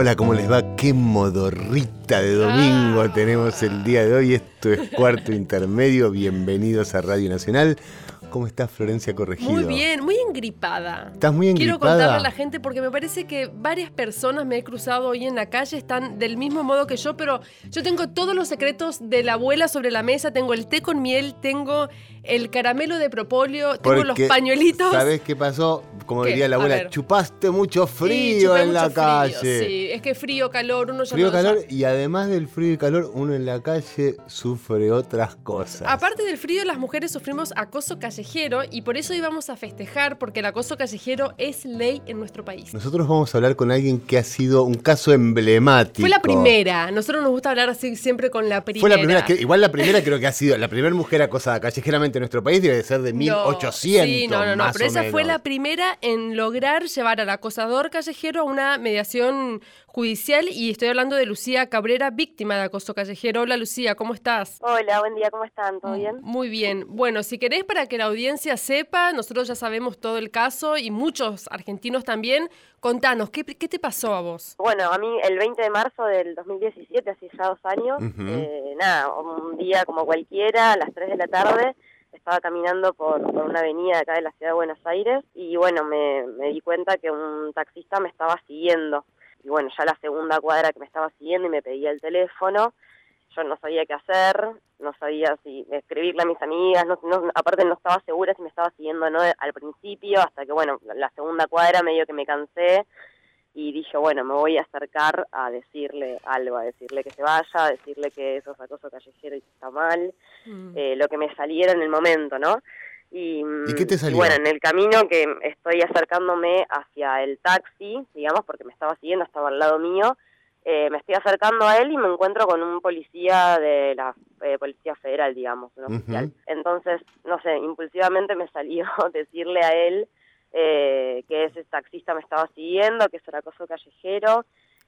Hola, ¿cómo les va? Qué modorrita de domingo Ah. tenemos el día de hoy. Esto es Cuarto Intermedio. Bienvenidos a Radio Nacional. ¿Cómo está Florencia Corregido? Muy bien, muy engripada. ¿Estás muy Quiero engripada? contarle a la gente porque me parece que varias personas me he cruzado hoy en la calle, están del mismo modo que yo, pero yo tengo todos los secretos de la abuela sobre la mesa, tengo el té con miel, tengo el caramelo de propóleo, tengo los pañuelitos. ¿Sabes qué pasó? Como ¿Qué? diría la abuela, chupaste mucho frío en la frío, calle. Sí, es que frío, calor, uno ya Frío, no lo calor, y además del frío y calor, uno en la calle sufre otras cosas. Aparte del frío, las mujeres sufrimos acoso callejero y por eso íbamos a festejar porque el acoso callejero es ley en nuestro país. Nosotros vamos a hablar con alguien que ha sido un caso emblemático. Fue la primera. Nosotros nos gusta hablar así siempre con la primera. Fue la primera, que, igual la primera creo que ha sido, la primera mujer acosada callejeramente en nuestro país debe ser de 1800. No, sí, no, no, no. Pero esa fue la primera en lograr llevar al acosador callejero a una mediación judicial. Y estoy hablando de Lucía Cabrera, víctima de acoso callejero. Hola, Lucía, ¿cómo estás? Hola, buen día, ¿cómo están? Mm. ¿Todo bien? Muy bien. Bueno, si querés para que la audiencia sepa, nosotros ya sabemos todo el caso y muchos argentinos también. Contanos, ¿qué, qué te pasó a vos? Bueno, a mí el 20 de marzo del 2017, hace ya dos años, eh, nada, un día como cualquiera, a las 3 de la tarde, estaba caminando por, por una avenida acá de la ciudad de Buenos Aires y bueno, me, di cuenta que un taxista me estaba siguiendo. Y bueno, ya la segunda cuadra que me estaba siguiendo y me pedía el teléfono, yo no sabía qué hacer, no sabía si escribirle a mis amigas, no- aparte no estaba segura si me estaba siguiendo o no al principio, hasta que bueno, la segunda cuadra medio que me cansé y dije, bueno, me voy a acercar a decirle algo, a decirle que se vaya, a decirle que eso es acoso callejero y que está mal, Mm. eh, lo que me saliera en el momento, ¿no? Y, ¿Y qué te mm, salió? bueno, en el camino que estoy acercándome hacia el taxi, digamos, porque me estaba siguiendo, estaba al lado mío, eh, me estoy acercando a él y me encuentro con un policía de la eh, Policía Federal, digamos, un. Entonces, no sé, impulsivamente me salió decirle a él eh, que ese taxista me estaba siguiendo, que eso era acoso callejero,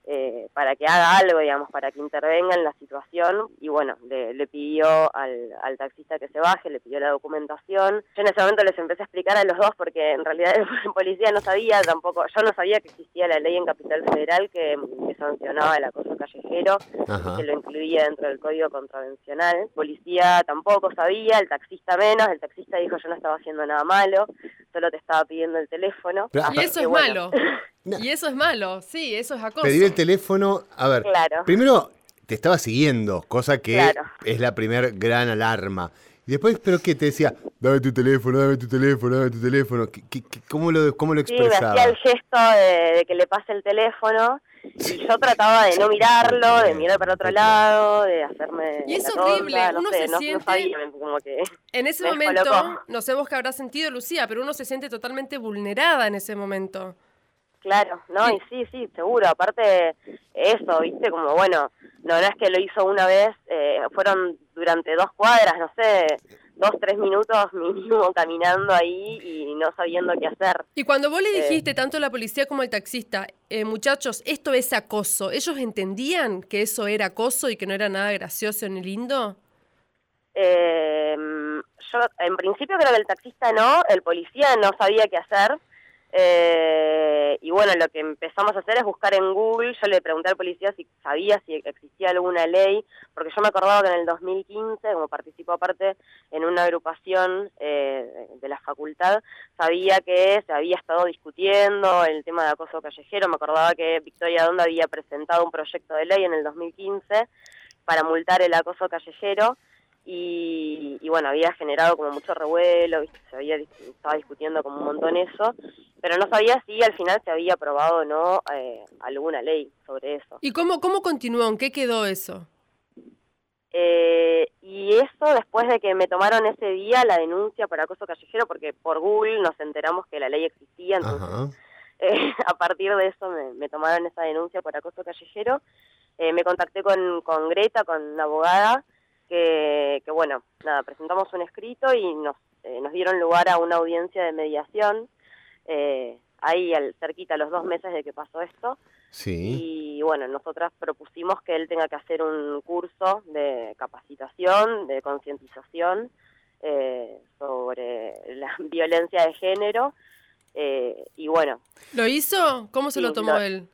eh, para que haga algo, digamos, para que intervenga en la situación. Y bueno, le, le pidió al, al taxista que se baje, le pidió la documentación. Yo en ese momento les empecé a explicar a los dos porque en realidad el policía no sabía tampoco, yo no sabía que existía la ley en Capital Federal que, que sancionaba el acoso callejero Ajá. que lo incluía dentro del código contravencional. Policía tampoco sabía, el taxista menos, el taxista dijo yo no estaba haciendo nada malo, solo te estaba pidiendo el teléfono. Pero, Y eso es bueno. malo. No. Y eso es malo, sí, eso es acoso. Pedir el teléfono, a ver, Claro. primero te estaba siguiendo, cosa que Claro. es la primer gran alarma. Y después, ¿pero qué? Te decía, dame tu teléfono, dame tu teléfono, dame tu teléfono. ¿Qué- qué- qué- cómo, lo, ¿Cómo lo Sí, me expresaba? hacía el gesto de, de que le pase el teléfono y yo trataba de no mirarlo, de mirar para otro lado, de hacerme Y es la horrible, tonta, no uno sé, se no, no siente- sabía, como que... En ese Me momento, descolocó. no sé vos qué habrás sentido, Lucía, pero uno se siente totalmente vulnerada en ese momento. Claro, no, y sí, sí, seguro. Aparte, eso, viste, como bueno, no, no es que lo hizo una vez, eh, fueron durante dos cuadras, no sé, dos, tres minutos mínimo caminando ahí y no sabiendo qué hacer. Y cuando vos le Eh. dijiste, tanto la policía como el taxista, eh, muchachos, esto es acoso, ¿ellos entendían que eso era acoso y que no era nada gracioso ni lindo? Eh, yo, en principio creo que el taxista no, el policía no sabía qué hacer. Eh, y bueno, lo que empezamos a hacer es buscar en Google. Yo le pregunté al policía si sabía si existía alguna ley, porque yo me acordaba que en el 2015, como participó aparte en una agrupación eh, de la facultad, sabía que se había estado discutiendo el tema de acoso callejero. Me acordaba que Victoria Donda había presentado un proyecto de ley en el 2015 para multar el acoso callejero y, y bueno, había generado como mucho revuelo, ¿viste? se había estaba discutiendo como un montón eso, pero no sabía si al final se había aprobado o no eh, alguna ley sobre eso. ¿Y cómo, cómo continuó? ¿En qué quedó eso? Eh, y eso después de que me tomaron ese día la denuncia por acoso callejero, porque por Google nos enteramos que la ley existía, entonces Ajá. eh, a partir de eso me, me tomaron esa denuncia por acoso callejero. Eh, me contacté con, con Greta, con una abogada, que, que bueno, nada, presentamos un escrito y nos, eh, nos dieron lugar a una audiencia de mediación, eh, ahí al, cerquita, a los dos meses de que pasó esto. Sí. Y bueno, nosotras propusimos que él tenga que hacer un curso de capacitación, de concientización eh, sobre la violencia de género. eh, y bueno, ¿Lo hizo? ¿Cómo se Sí, lo tomó lo- él?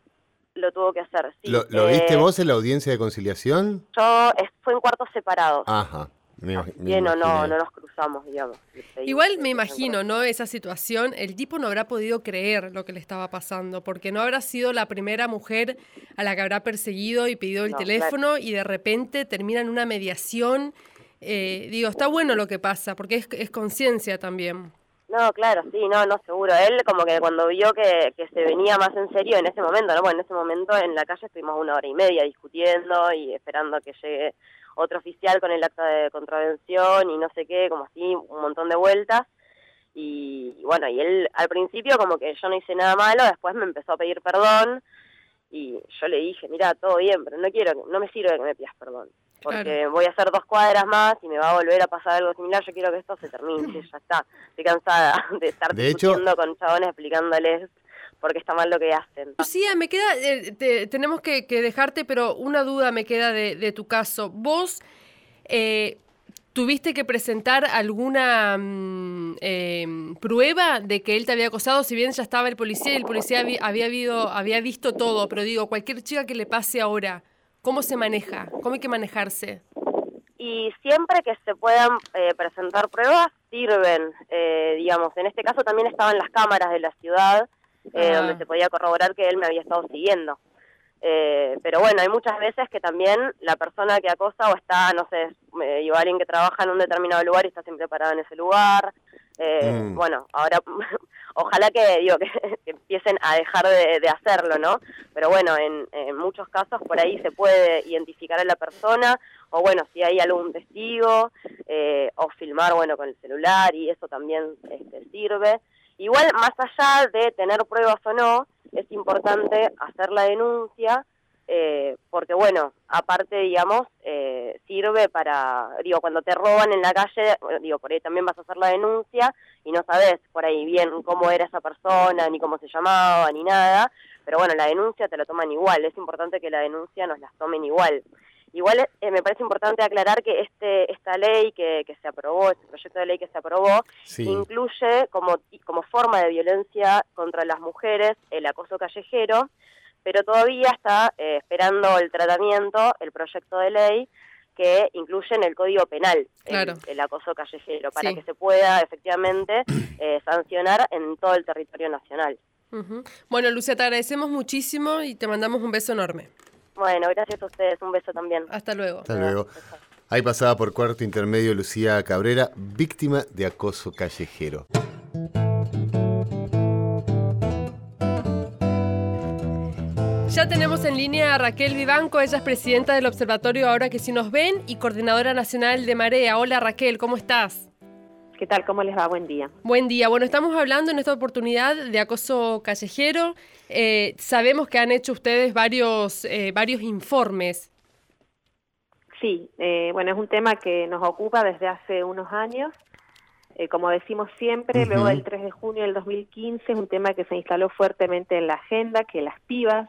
Lo tuvo que hacer. Sí. ¿Lo, lo viste Eh, vos en la audiencia de conciliación? Yo, es- fue en cuartos separados. Ajá. Bien, no, no, no nos cruzamos, digamos. Pedí Igual que me imagino, ¿no? Esa situación, el tipo no habrá podido creer lo que le estaba pasando, porque no habrá sido la primera mujer a la que habrá perseguido y pedido el No, teléfono y de repente termina en una mediación. Eh, digo, está bueno lo que pasa, porque es, es conciencia también. No, claro, sí, no, no, seguro. Él como que cuando vio que, que se venía más en serio en ese momento, ¿no? Bueno, en ese momento en la calle estuvimos una hora y media discutiendo y esperando que llegue otro oficial con el acta de contravención y no sé qué, como así, un montón de vueltas. Y, y bueno, y él al principio como que yo no hice nada malo, después me empezó a pedir perdón y yo le dije, mira, todo bien, pero no quiero, no me sirve que me pidas perdón. Porque Claro. voy a hacer dos cuadras más y me va a volver a pasar algo similar. Yo quiero que esto se termine, ya está. Estoy cansada de estar De hecho- discutiendo con chabones explicándoles por qué está mal lo que hacen. Lucía, me queda, eh, te- tenemos que, que dejarte, pero una duda me queda de, de tu caso. ¿Vos eh, tuviste que presentar alguna mm, eh, prueba de que él te había acosado? Si bien ya estaba el policía y el policía había, había, habido- había visto todo, pero digo, cualquier chica que le pase ahora, ¿cómo se maneja? ¿Cómo hay que manejarse? Y siempre que se puedan eh, presentar pruebas, sirven. Eh, digamos, en este caso también estaban las cámaras de la ciudad, eh, Ah. donde se podía corroborar que él me había estado siguiendo. Eh, pero bueno, hay muchas veces que también la persona que acosa o está, no sé, eh, alguien que trabaja en un determinado lugar y está siempre parado en ese lugar. Eh, Mm. Bueno, ahora ojalá que digo que, que empiecen a dejar de, de hacerlo, ¿no? Pero bueno, en, en muchos casos por ahí se puede identificar a la persona o bueno, si hay algún testigo eh, o filmar, bueno, con el celular y eso también este, sirve. Igual, más allá de tener pruebas o no, es importante hacer la denuncia eh, porque bueno, aparte, digamos, eh, sirve para, digo, cuando te roban en la calle, digo, por ahí también vas a hacer la denuncia y no sabes por ahí bien cómo era esa persona, ni cómo se llamaba, ni nada, pero bueno, la denuncia te la toman igual, es importante que la denuncia nos las tomen igual. Igual eh, me parece importante aclarar que este esta ley que, que se aprobó, este proyecto de ley que se aprobó, Sí. incluye como, como forma de violencia contra las mujeres el acoso callejero, pero todavía está eh, esperando el tratamiento, el proyecto de ley que incluye en el Código Penal el- Claro. el, acoso callejero, para Sí. que se pueda efectivamente eh, sancionar en todo el territorio nacional. Bueno, Lucía, te agradecemos muchísimo y te mandamos un beso enorme. Bueno, gracias a ustedes, un beso también. Hasta luego. Hasta luego. Ahí pasaba por cuarto intermedio Lucía Cabrera, víctima de acoso callejero. Ya tenemos en línea a Raquel Vivanco, ella es presidenta del Observatorio Ahora que sí nos ven y coordinadora nacional de Marea. Hola Raquel, ¿cómo estás? ¿Qué tal? ¿Cómo les va? Buen día. Buen día. Bueno, estamos hablando en esta oportunidad de acoso callejero. Eh, sabemos que han hecho ustedes varios, eh, varios informes. Sí, eh, bueno, es un tema que nos ocupa desde hace unos años. Como decimos siempre, luego del 3 de junio del 2015 es un tema que se instaló fuertemente en la agenda, que las pibas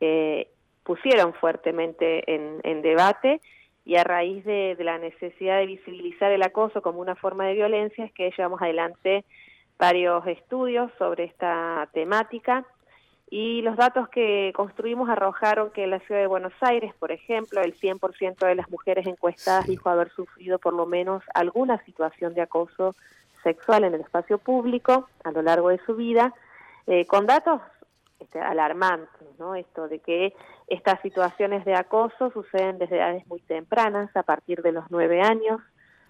eh, pusieron fuertemente en, en debate y a raíz de, de la necesidad de visibilizar el acoso como una forma de violencia es que llevamos adelante varios estudios sobre esta temática y los datos que construimos arrojaron que en la ciudad de Buenos Aires, por ejemplo, el 100% de las mujeres encuestadas dijo haber sufrido por lo menos alguna situación de acoso sexual en el espacio público a lo largo de su vida, eh, con datos este, alarmantes, ¿no? Esto de que estas situaciones de acoso suceden desde edades muy tempranas, a partir de los nueve años.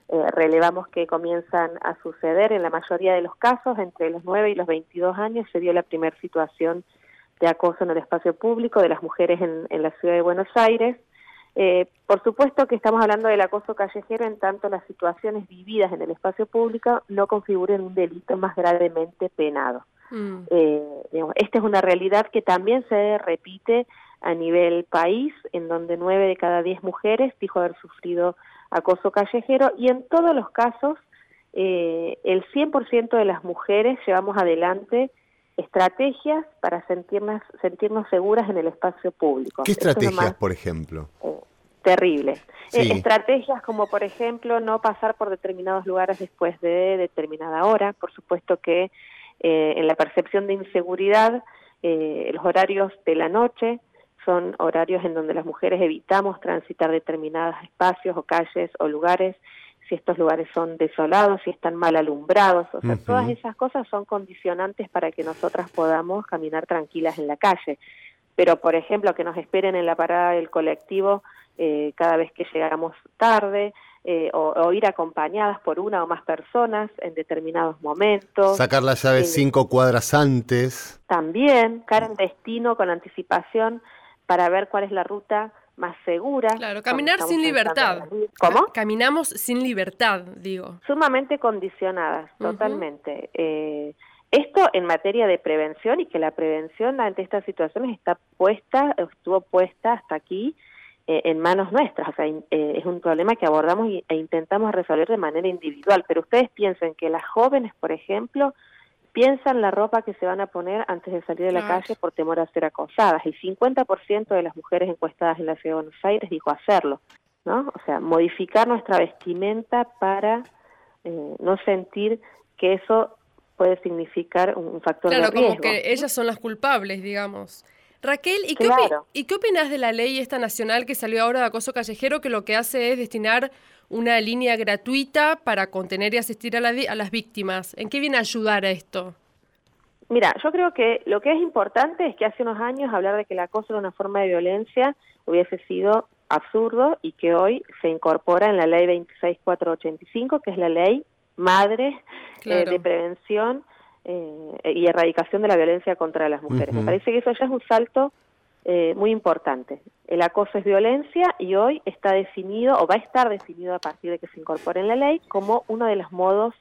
Eh, relevamos que comienzan a suceder en la mayoría de los casos, entre los 9 y los 22 años se dio la primera situación de acoso en el espacio público de las mujeres en, en la ciudad de Buenos Aires. Eh, por supuesto que estamos hablando del acoso callejero en tanto las situaciones vividas en el espacio público no configuren un delito más gravemente penado. Mm. Eh, digamos, esta es una realidad que también se repite a nivel país, en donde nueve de cada diez mujeres dijo haber sufrido acoso callejero y en todos los casos eh, el 100% de las mujeres llevamos adelante estrategias para sentirnos, sentirnos seguras en el espacio público. ¿Qué estrategias, por ejemplo? Eh, terrible. Eh, estrategias como, por ejemplo, no pasar por determinados lugares después de determinada hora. Por supuesto que en la percepción de inseguridad, los horarios de la noche son horarios en donde las mujeres evitamos transitar determinados espacios o calles o lugares si estos lugares son desolados, si están mal alumbrados, o sea, todas esas cosas son condicionantes para que nosotras podamos caminar tranquilas en la calle. Pero, por ejemplo, que nos esperen en la parada del colectivo eh, cada vez que llegamos tarde, eh, o, ir acompañadas por una o más personas en determinados momentos. Sacar la llave eh, cinco cuadras antes. También, cara en destino con anticipación para ver cuál es la ruta más segura. Claro, caminar sin libertad. ¿Cómo? Caminamos sin libertad, digo. Sumamente condicionadas, totalmente. Eh, esto en materia de prevención y que la prevención ante estas situaciones está puesta, estuvo puesta hasta aquí eh, en manos nuestras. O sea, eh, es un problema que abordamos e intentamos resolver de manera individual. Pero ustedes piensen que las jóvenes, por ejemplo, piensan la ropa que se van a poner antes de salir de la calle por temor a ser acosadas. El 50% de las mujeres encuestadas en la ciudad de Buenos Aires dijo hacerlo, ¿no? O sea, modificar nuestra vestimenta para eh, no sentir que eso puede significar un factor de riesgo. Claro, como que ellas son las culpables, digamos. Raquel, ¿y qué, ¿y qué opinas de la ley esta nacional que salió ahora de acoso callejero que lo que hace es destinar una línea gratuita para contener y asistir a, a las víctimas? ¿En qué viene a ayudar a esto? Mira, yo creo que lo que es importante es que hace unos años hablar de que el acoso era una forma de violencia hubiese sido absurdo y que hoy se incorpora en la ley 26485, que es la ley madre eh, de prevención eh, y erradicación de la violencia contra las mujeres. Me parece que eso ya es un salto eh, muy importante. El acoso es violencia y hoy está definido o va a estar definido a partir de que se incorpore en la ley como uno de los modos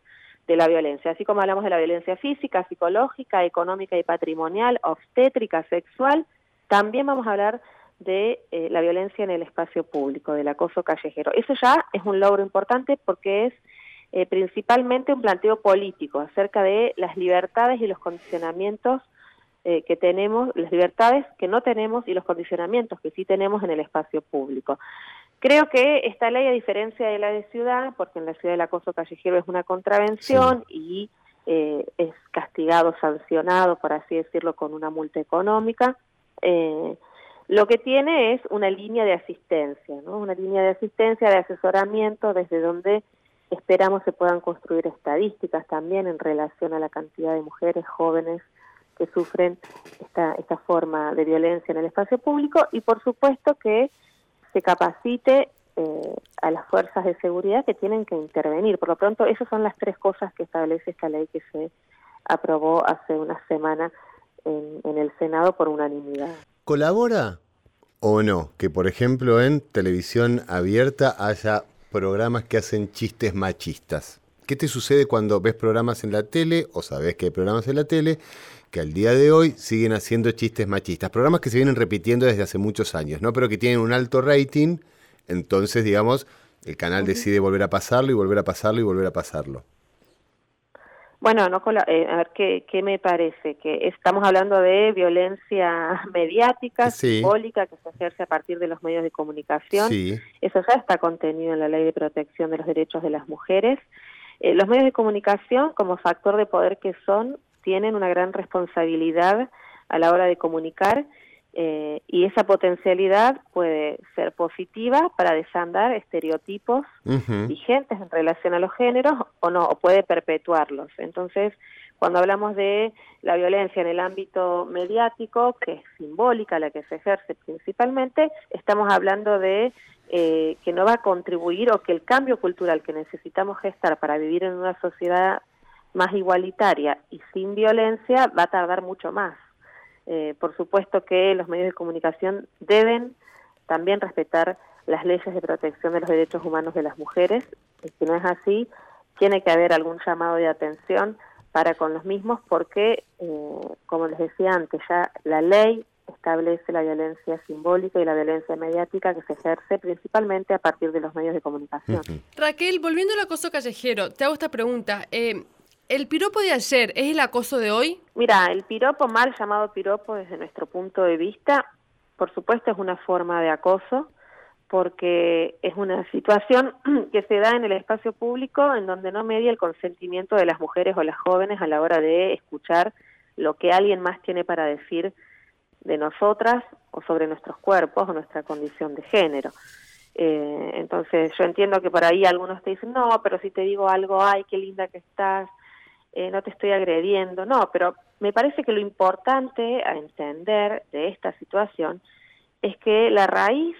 de la violencia. Así como hablamos de la violencia física, psicológica, económica y patrimonial, obstétrica, sexual, también vamos a hablar de eh, la violencia en el espacio público, del acoso callejero. Eso ya es un logro importante porque es eh, principalmente un planteo político acerca de las libertades y los condicionamientos eh, que tenemos, las libertades que no tenemos y los condicionamientos que sí tenemos en el espacio público. Creo que esta ley, a diferencia de la de ciudad, porque en la ciudad el acoso callejero es una contravención y eh, es castigado, sancionado, por así decirlo, con una multa económica, lo que tiene es una línea de asistencia, ¿no? una línea de asistencia, de asesoramiento, desde donde Esperamos se puedan construir estadísticas también en relación a la cantidad de mujeres jóvenes que sufren esta, esta forma de violencia en el espacio público y por supuesto que se capacite eh, a las fuerzas de seguridad que tienen que intervenir. Por lo pronto, esas son las tres cosas que establece esta ley que se aprobó hace una semana en, en el Senado por unanimidad. ¿Colabora o no que, por ejemplo, en televisión abierta haya programas que hacen chistes machistas. ¿Qué te sucede cuando ves programas en la tele o sabes que hay programas en la tele que al día de hoy siguen haciendo chistes machistas? Programas que se vienen repitiendo desde hace muchos años, ¿no? Pero que tienen un alto rating, entonces, digamos, el canal decide volver a pasarlo y volver a pasarlo y volver a pasarlo. Bueno, no, eh, a ver ¿qué, qué me parece, que estamos hablando de violencia mediática, simbólica, que se ejerce a partir de los medios de comunicación. Eso ya está contenido en la Ley de Protección de los Derechos de las Mujeres. Eh, los medios de comunicación, como factor de poder que son, tienen una gran responsabilidad a la hora de comunicar eh, y esa potencialidad puede ser positiva para desandar estereotipos vigentes en relación a los géneros o no, o puede perpetuarlos. Entonces, cuando hablamos de la violencia en el ámbito mediático, que es simbólica, la que se ejerce principalmente, estamos hablando de eh, que no va a contribuir o que el cambio cultural que necesitamos gestar para vivir en una sociedad más igualitaria y sin violencia va a tardar mucho más. Eh, por supuesto que los medios de comunicación deben también respetar las leyes de protección de los derechos humanos de las mujeres. Y si no es así, tiene que haber algún llamado de atención para con los mismos porque, eh, como les decía antes, ya la ley establece la violencia simbólica y la violencia mediática que se ejerce principalmente a partir de los medios de comunicación. Raquel, volviendo al acoso callejero, te hago esta pregunta. Eh, ¿El piropo de ayer es el acoso de hoy? Mira, el piropo, mal llamado piropo desde nuestro punto de vista, por supuesto es una forma de acoso, porque es una situación que se da en el espacio público en donde no media el consentimiento de las mujeres o las jóvenes a la hora de escuchar lo que alguien más tiene para decir de nosotras o sobre nuestros cuerpos o nuestra condición de género. Eh, entonces yo entiendo que por ahí algunos te dicen, no, pero si te digo algo, ay, qué linda que estás, eh, no te estoy agrediendo, no, pero me parece que lo importante a entender de esta situación es que la raíz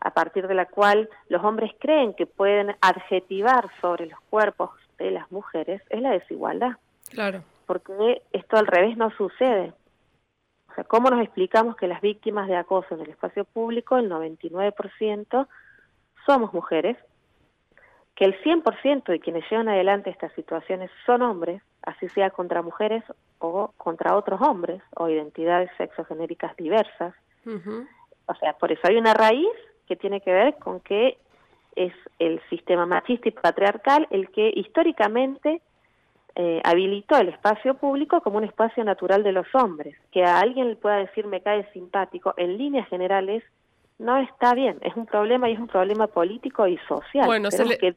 a partir de la cual los hombres creen que pueden adjetivar sobre los cuerpos de las mujeres es la desigualdad. Claro. Porque esto al revés no sucede. O sea, ¿cómo nos explicamos que las víctimas de acoso en el espacio público, el 99%, somos mujeres? Que el 100% de quienes llevan adelante estas situaciones son hombres, así sea contra mujeres o contra otros hombres o identidades sexogenéricas diversas. O sea, por eso hay una raíz que tiene que ver con que es el sistema machista y patriarcal el que históricamente eh, habilitó el espacio público como un espacio natural de los hombres. Que a alguien le pueda decir me cae simpático, en líneas generales, no está bien. Es un problema y es un problema político y social. Bueno, que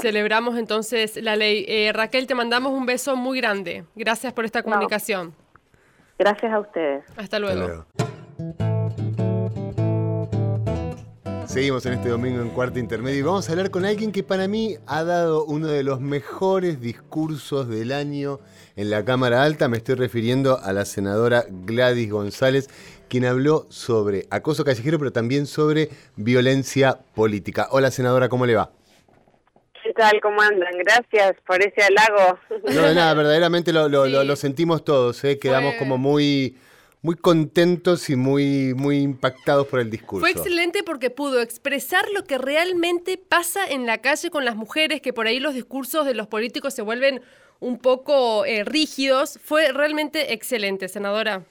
celebramos entonces la ley. Eh, Raquel, te mandamos un beso muy grande. Gracias por esta comunicación. Gracias a ustedes. Hasta luego. Seguimos en este domingo en Cuarto Intermedio y vamos a hablar con alguien que para mí ha dado uno de los mejores discursos del año en la Cámara Alta. Me estoy refiriendo a la senadora Gladys González, quien habló sobre acoso callejero, pero también sobre violencia política. Hola senadora, ¿cómo le va? ¿Qué tal? ¿Cómo andan? Gracias por ese halago. No, de nada, verdaderamente lo, sentimos todos, ¿eh? quedamos como muy muy contentos y muy, muy impactados por el discurso. Fue excelente porque pudo expresar lo que realmente pasa en la calle con las mujeres, que por ahí los discursos de los políticos se vuelven un poco eh, rígidos. Fue realmente excelente, senadora.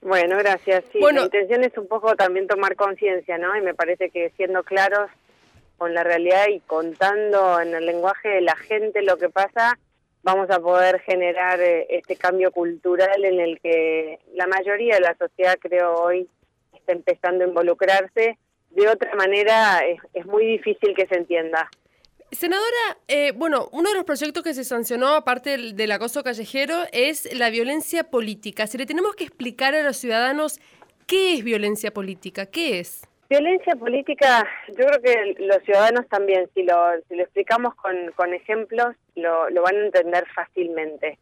Bueno, gracias. Sí, bueno, la intención es un poco también tomar conciencia, ¿no? Y me parece que siendo claros con la realidad y contando en el lenguaje de la gente lo que pasa, vamos a poder generar eh, este cambio cultural en el que la mayoría de la sociedad, creo, hoy está empezando a involucrarse. De otra manera, es, muy difícil que se entienda. Senadora, eh, bueno, uno de los proyectos que se sancionó, aparte del, del, acoso callejero, es la violencia política. Si le tenemos que explicar a los ciudadanos qué es violencia política, ¿qué es? Violencia política, yo creo que los ciudadanos también, si lo, si lo explicamos con, con ejemplos, lo, lo van a entender fácilmente.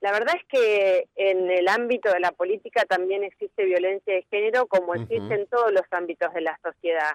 La verdad es que en el ámbito de la política también existe violencia de género como existe en todos los ámbitos de la sociedad.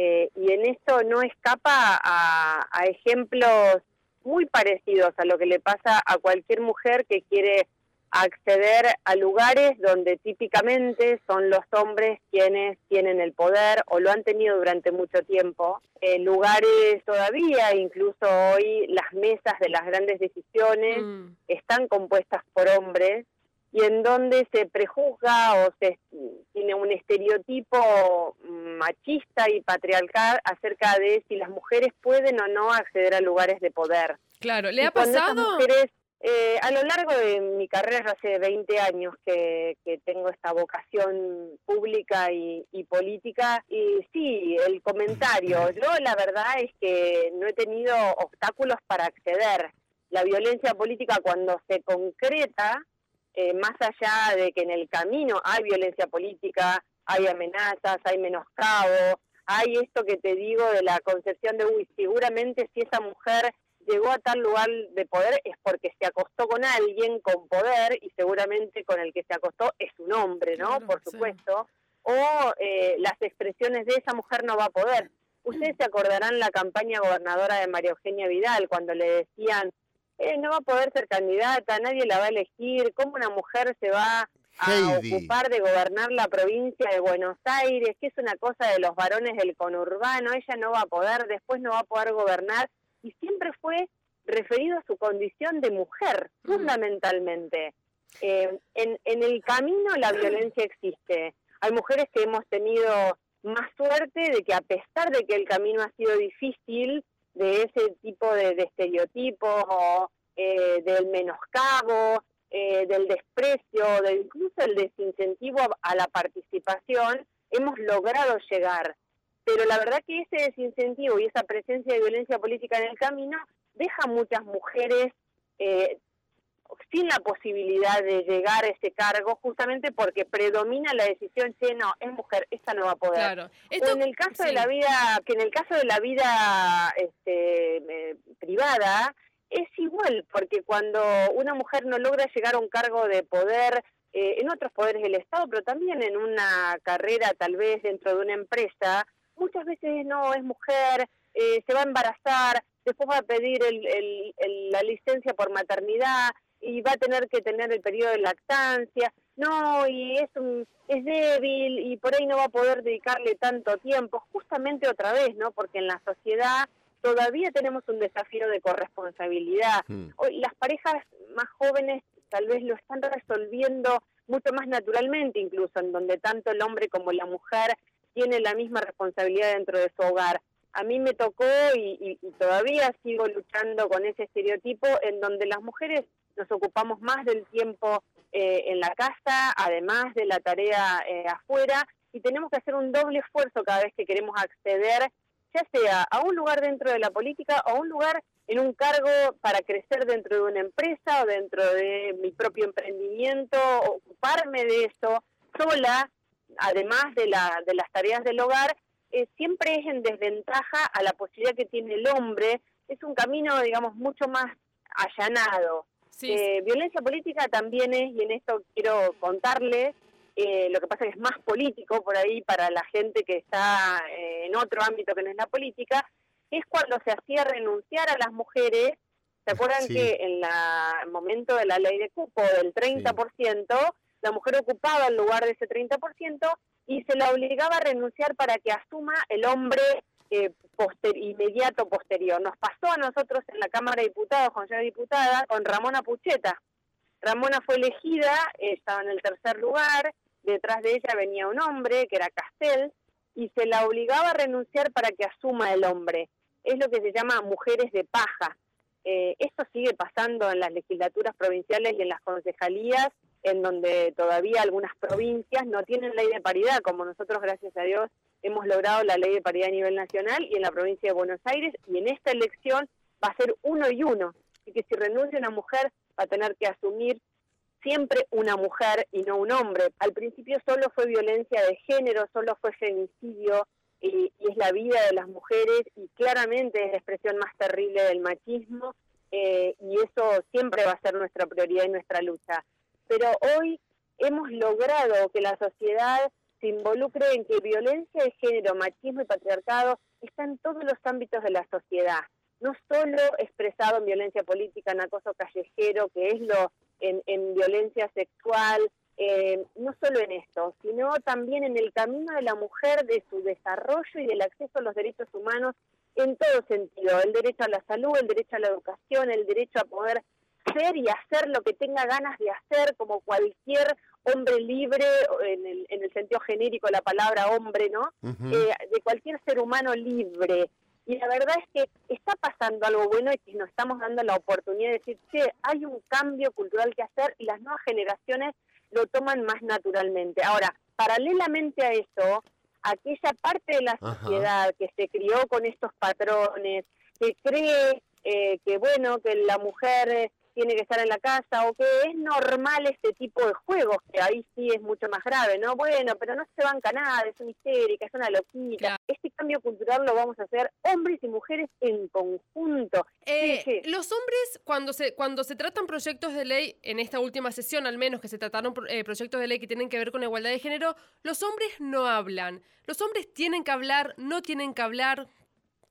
Eh, y en esto no escapa a, a ejemplos muy parecidos a lo que le pasa a cualquier mujer que quiere acceder a lugares donde típicamente son los hombres quienes tienen el poder o lo han tenido durante mucho tiempo. En lugares todavía, incluso hoy, las mesas de las grandes decisiones mm. están compuestas por hombres y en donde se prejuzga o se tiene un estereotipo machista y patriarcal acerca de si las mujeres pueden o no acceder a lugares de poder. Claro, ¿le ha pasado? Eh, a lo largo de mi carrera, hace 20 años que, tengo esta vocación pública y, política, y sí, el comentario, yo la verdad es que no he tenido obstáculos para acceder. La violencia política cuando se concreta, eh, más allá de que en el camino hay violencia política, hay amenazas, hay menoscabo, hay esto que te digo de la concepción de, uy, seguramente si esa mujer llegó a tal lugar de poder es porque se acostó con alguien con poder y seguramente con el que se acostó es un hombre, ¿no? Por supuesto. O eh, las expresiones de esa mujer no va a poder. Ustedes se acordarán la campaña gobernadora de María Eugenia Vidal cuando le decían, eh, no va a poder ser candidata, nadie la va a elegir, ¿cómo una mujer se va a ocupar de gobernar la provincia de Buenos Aires, que es una cosa de los varones del conurbano, ella no va a poder, después no va a poder gobernar. Y siempre fue referido a su condición de mujer, fundamentalmente. Eh, en, en el camino la violencia existe. Hay mujeres que hemos tenido más suerte de que a pesar de que el camino ha sido difícil, de ese tipo de, estereotipos o eh, del menoscabo, eh, del desprecio, de incluso el desincentivo a, la participación, hemos logrado llegar. Pero la verdad que ese desincentivo y esa presencia de violencia política en el camino deja a muchas mujeres eh, sin la posibilidad de llegar a ese cargo justamente porque predomina la decisión che no es mujer esta no va a poder en el caso de la vida que en el caso de la vida este, eh, privada es igual porque cuando una mujer no logra llegar a un cargo de poder eh, en otros poderes del Estado pero también en una carrera tal vez dentro de una empresa muchas veces no es mujer eh, se va a embarazar después va a pedir la licencia por maternidad y va a tener que tener el periodo de lactancia, no, y es, es débil y por ahí no va a poder dedicarle tanto tiempo, justamente otra vez, ¿no? Porque en la sociedad todavía tenemos un desafío de corresponsabilidad. Hmm. Hoy las parejas más jóvenes tal vez lo están resolviendo mucho más naturalmente, incluso en donde tanto el hombre como la mujer tienen la misma responsabilidad dentro de su hogar. A mí me tocó y, y todavía sigo luchando con ese estereotipo en donde las mujeres nos ocupamos más del tiempo eh, en la casa, además de la tarea eh, afuera, y tenemos que hacer un doble esfuerzo cada vez que queremos acceder, ya sea a un lugar dentro de la política o a un lugar en un cargo para crecer dentro de una empresa o dentro de mi propio emprendimiento, ocuparme de eso sola, además de, la, de las tareas del hogar, eh, siempre es en desventaja a la posibilidad que tiene el hombre. Es un camino, digamos, mucho más allanado. Eh, violencia política también es, y en esto quiero contarle, eh, lo que pasa es que es más político por ahí para la gente que está eh, en otro ámbito que no es la política, es cuando se hacía renunciar a las mujeres. ¿Se acuerdan que en el momento de la ley de cupo del 30%, la mujer ocupaba el lugar de ese 30% y se la obligaba a renunciar para que asuma el hombre eh, inmediato posterior. Nos pasó a nosotros en la Cámara de Diputados, con ya diputada, con Ramona Pucheta. Ramona fue elegida, estaba en el tercer lugar, detrás de ella venía un hombre, que era Castel, y se la obligaba a renunciar para que asuma el hombre. Es lo que se llama mujeres de paja. Eh, esto sigue pasando en las legislaturas provinciales y en las concejalías, en donde todavía algunas provincias no tienen ley de paridad, como nosotros, gracias a Dios, hemos logrado la ley de paridad a nivel nacional y en la provincia de Buenos Aires, y en esta elección va a ser uno y uno. Así que si renuncia una mujer, va a tener que asumir siempre una mujer y no un hombre. Al principio solo fue violencia de género, solo fue femicidio y, es la vida de las mujeres y claramente es la expresión más terrible del machismo eh, y eso siempre va a ser nuestra prioridad y nuestra lucha. Pero hoy hemos logrado que la sociedad se involucre en que violencia de género, machismo y patriarcado está en todos los ámbitos de la sociedad, no solo expresado en violencia política, en acoso callejero, que es lo en, en violencia sexual, eh, no solo en esto, sino también en el camino de la mujer, de su desarrollo y del acceso a los derechos humanos en todo sentido, el derecho a la salud, el derecho a la educación, el derecho a poder ser y hacer lo que tenga ganas de hacer como cualquier hombre libre, en el, en el sentido genérico de la palabra hombre, ¿no? Eh, de cualquier ser humano libre. Y la verdad es que está pasando algo bueno y que nos estamos dando la oportunidad de decir, que hay un cambio cultural que hacer y las nuevas generaciones lo toman más naturalmente. Ahora, paralelamente a eso, aquella parte de la sociedad que se crió con estos patrones, que cree eh, que bueno, que la mujer tiene que estar en la casa o que es normal este tipo de juegos, que ahí sí es mucho más grave, ¿no? Bueno, pero no se banca nada, es una histérica, es una loquita. Este cambio cultural lo vamos a hacer hombres y mujeres en conjunto. Eh, los hombres, cuando se, cuando se tratan proyectos de ley, en esta última sesión al menos que se trataron eh, proyectos de ley que tienen que ver con la igualdad de género, los hombres no hablan. Los hombres tienen que hablar, no tienen que hablar.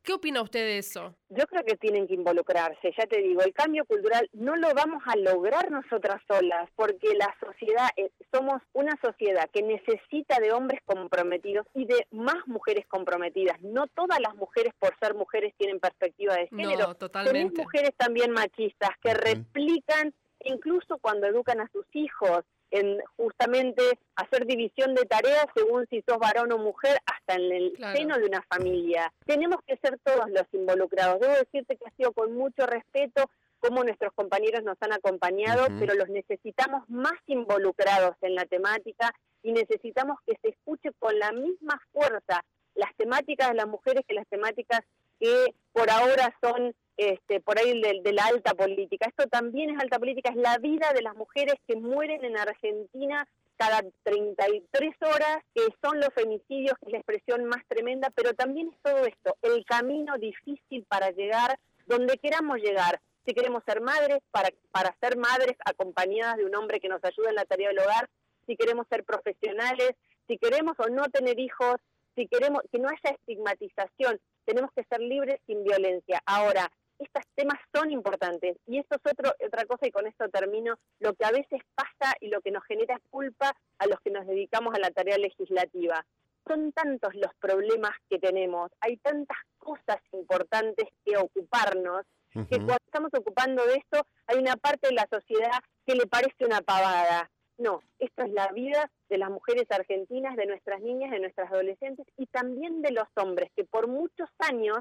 ¿Qué opina usted de eso? Yo creo que tienen que involucrarse, ya te digo, el cambio cultural no lo vamos a lograr nosotras solas, porque la sociedad, eh, somos una sociedad que necesita de hombres comprometidos y de más mujeres comprometidas. No todas las mujeres por ser mujeres tienen perspectiva de género. No, totalmente. mujeres también machistas que replican incluso cuando educan a sus hijos en justamente hacer división de tareas según si sos varón o mujer, hasta en el Claro. seno de una familia. Tenemos que ser todos los involucrados. Debo decirte que ha sido con mucho respeto cómo nuestros compañeros nos han acompañado, pero los necesitamos más involucrados en la temática y necesitamos que se escuche con la misma fuerza las temáticas de las mujeres que las temáticas que por ahora son este, por ahí de, de la alta política. Esto también es alta política, es la vida de las mujeres que mueren en Argentina cada 33 horas, que son los femicidios, que es la expresión más tremenda, pero también es todo esto, el camino difícil para llegar donde queramos llegar. Si queremos ser madres, para, para ser madres acompañadas de un hombre que nos ayude en la tarea del hogar, si queremos ser profesionales, si queremos o no tener hijos, si queremos que no haya estigmatización, tenemos que ser libres sin violencia. Ahora, estos temas son importantes y esto es otro, otra cosa y con esto termino, lo que a veces pasa y lo que nos genera culpa a los que nos dedicamos a la tarea legislativa. Son tantos los problemas que tenemos, hay tantas cosas importantes que ocuparnos, que cuando estamos ocupando de esto hay una parte de la sociedad que le parece una pavada. No, esto es la vida de las mujeres argentinas, de nuestras niñas, de nuestras adolescentes y también de los hombres que por muchos años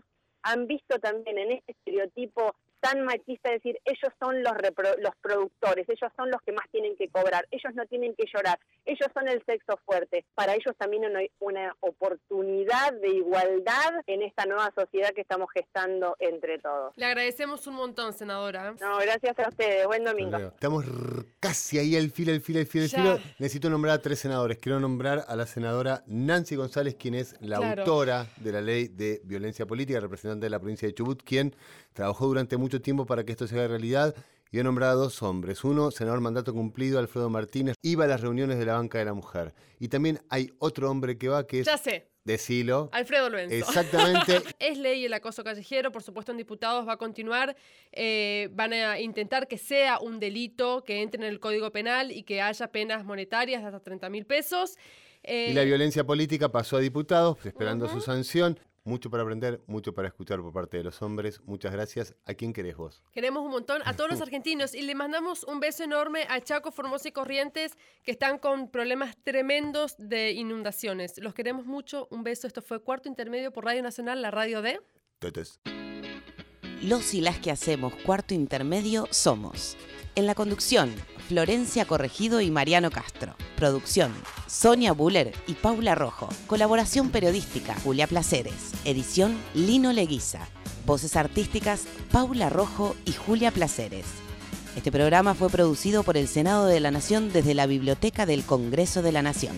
han visto también en este estereotipo tan machista decir ellos son los repro- los productores, ellos son los que más tienen que cobrar, ellos no tienen que llorar, ellos son el sexo fuerte. Para ellos también una, una oportunidad de igualdad en esta nueva sociedad que estamos gestando entre todos. Le agradecemos un montón, senadora. No, gracias a ustedes. Buen domingo. Estamos r- casi ahí al filo, al filo, al filo, al filo. Necesito nombrar a tres senadores. Quiero nombrar a la senadora Nancy González, quien es la Claro. autora de la ley de violencia política, representante de la provincia de Chubut, quien trabajó durante mucho tiempo para que esto se haga realidad. Y he nombrado a dos hombres. Uno, senador mandato cumplido, Alfredo Martínez, iba a las reuniones de la banca de la mujer. Y también hay otro hombre que va, que es, Ya sé, decilo, Alfredo Lorenzo. exactamente, Es ley el acoso callejero, por supuesto en diputados va a continuar, eh, van a intentar que sea un delito, que entre en el Código Penal y que haya penas monetarias de hasta 30 mil pesos. Eh, Y la violencia política pasó a diputados, esperando su sanción. Mucho para aprender, mucho para escuchar por parte de los hombres. Muchas gracias. ¿A quién querés vos? Queremos un montón a todos los argentinos y le mandamos un beso enorme a Chaco, Formosa y Corrientes que están con problemas tremendos de inundaciones. Los queremos mucho. Un beso. Esto fue Cuarto Intermedio por Radio Nacional, la radio de... Totes. Los y las que hacemos cuarto intermedio somos. En la conducción, Florencia Corregido y Mariano Castro. Producción, Sonia Buller y Paula Rojo. Colaboración periodística, Julia Placeres. Edición, Lino Leguiza. Voces artísticas, Paula Rojo y Julia Placeres. Este programa fue producido por el Senado de la Nación desde la Biblioteca del Congreso de la Nación.